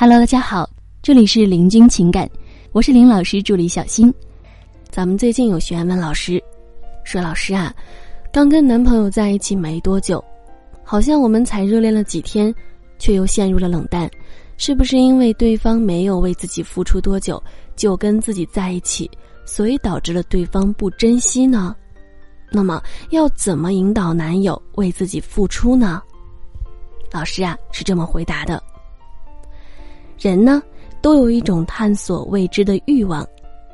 Hello，大家好，这里是林君情感，我是林老师助理小新。咱们最近有学员问老师，说老师啊，刚跟男朋友在一起没多久，好像我们才热恋了几天，却又陷入了冷淡，是不是因为对方没有为自己付出多久就跟自己在一起，所以导致了对方不珍惜呢？那么要怎么引导男友为自己付出呢？老师啊是这么回答的。人呢，都有一种探索未知的欲望，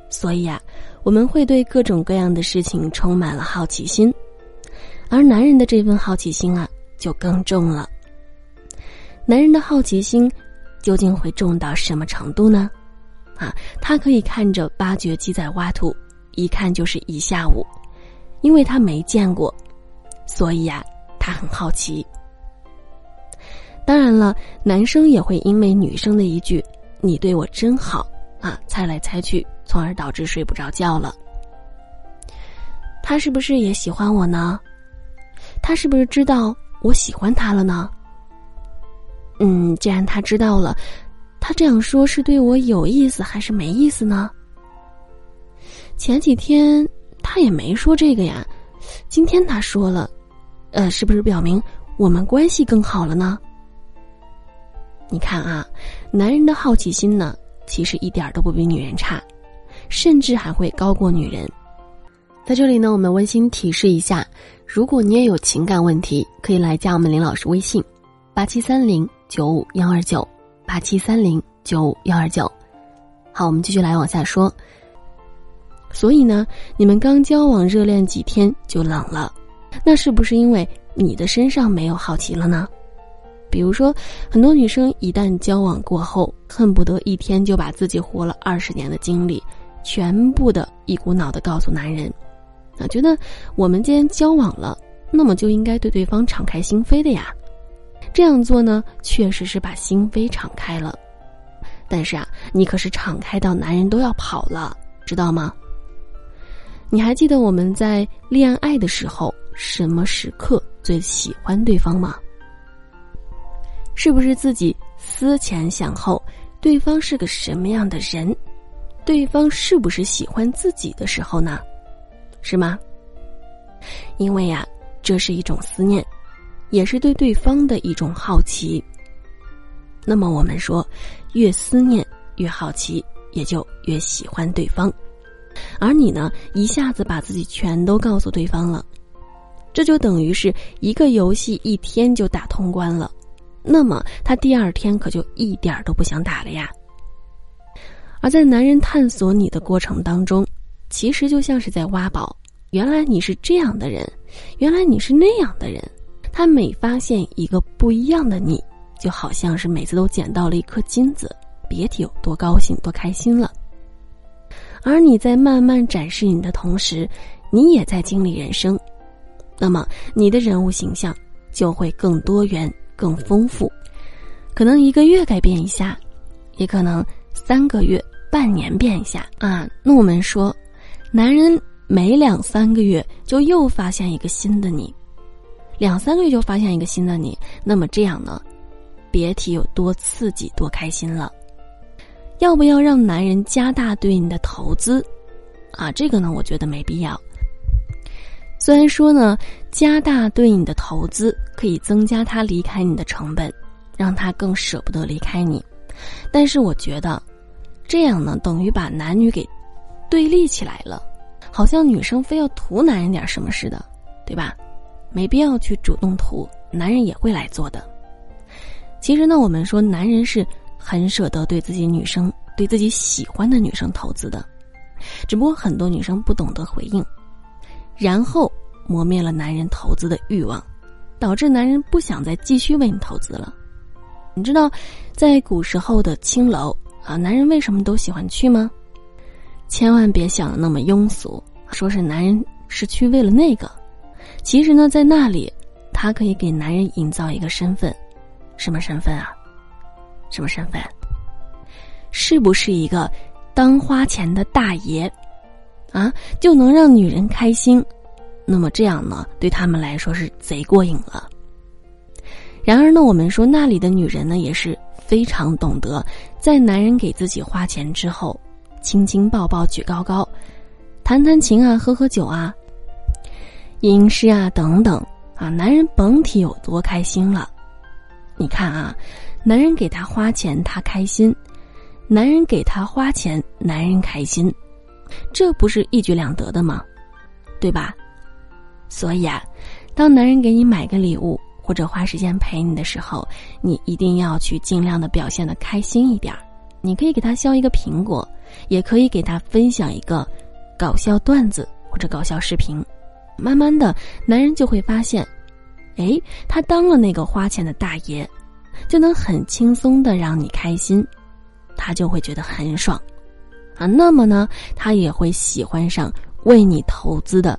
所以啊，我们会对各种各样的事情充满了好奇心，而男人的这份好奇心啊，就更重了。男人的好奇心究竟会重到什么程度呢？啊，他可以看着挖掘机在挖土，一看就是一下午，因为他没见过，所以呀，他很好奇。当然了，男生也会因为女生的一句“你对我真好”啊，猜来猜去，从而导致睡不着觉了。他是不是也喜欢我呢？他是不是知道我喜欢他了呢？嗯，既然他知道了，他这样说是对我有意思还是没意思呢？前几天他也没说这个呀，今天他说了，呃，是不是表明我们关系更好了呢？你看啊，男人的好奇心呢，其实一点都不比女人差，甚至还会高过女人。在这里呢，我们温馨提示一下：如果你也有情感问题，可以来加我们林老师微信：八七三零九五幺二九八七三零九五幺二九。好，我们继续来往下说。所以呢，你们刚交往热恋几天就冷了，那是不是因为你的身上没有好奇了呢？比如说，很多女生一旦交往过后，恨不得一天就把自己活了二十年的经历，全部的一股脑的告诉男人，啊，觉得我们既然交往了，那么就应该对对方敞开心扉的呀。这样做呢，确实是把心扉敞开了，但是啊，你可是敞开到男人都要跑了，知道吗？你还记得我们在恋爱的时候，什么时刻最喜欢对方吗？是不是自己思前想后，对方是个什么样的人，对方是不是喜欢自己的时候呢？是吗？因为呀，这是一种思念，也是对对方的一种好奇。那么我们说，越思念越好奇，也就越喜欢对方。而你呢，一下子把自己全都告诉对方了，这就等于是一个游戏一天就打通关了。那么他第二天可就一点都不想打了呀。而在男人探索你的过程当中，其实就像是在挖宝。原来你是这样的人，原来你是那样的人。他每发现一个不一样的你，就好像是每次都捡到了一颗金子，别提有多高兴、多开心了。而你在慢慢展示你的同时，你也在经历人生，那么你的人物形象就会更多元。更丰富，可能一个月改变一下，也可能三个月、半年变一下啊。那我们说，男人每两三个月就又发现一个新的你，两三个月就发现一个新的你，那么这样呢，别提有多刺激、多开心了。要不要让男人加大对你的投资？啊，这个呢，我觉得没必要。虽然说呢，加大对你的投资可以增加他离开你的成本，让他更舍不得离开你，但是我觉得，这样呢等于把男女给对立起来了，好像女生非要图男人点什么似的，对吧？没必要去主动图，男人也会来做的。其实呢，我们说男人是很舍得对自己女生、对自己喜欢的女生投资的，只不过很多女生不懂得回应。然后磨灭了男人投资的欲望，导致男人不想再继续为你投资了。你知道，在古时候的青楼啊，男人为什么都喜欢去吗？千万别想的那么庸俗，说是男人是去为了那个。其实呢，在那里，他可以给男人营造一个身份，什么身份啊？什么身份？是不是一个当花钱的大爷？啊，就能让女人开心，那么这样呢，对他们来说是贼过瘾了。然而呢，我们说那里的女人呢，也是非常懂得，在男人给自己花钱之后，亲亲抱抱举高高，弹弹琴啊，喝喝酒啊，吟诗啊等等啊，男人甭提有多开心了。你看啊，男人给他花钱，他开心；男人给他花钱，男人开心，这不是一举两得的吗？对吧？所以啊，当男人给你买个礼物或者花时间陪你的时候，你一定要去尽量的表现的开心一点儿。你可以给他削一个苹果，也可以给他分享一个搞笑段子或者搞笑视频。慢慢的，男人就会发现，哎，他当了那个花钱的大爷，就能很轻松的让你开心，他就会觉得很爽啊。那么呢，他也会喜欢上为你投资的。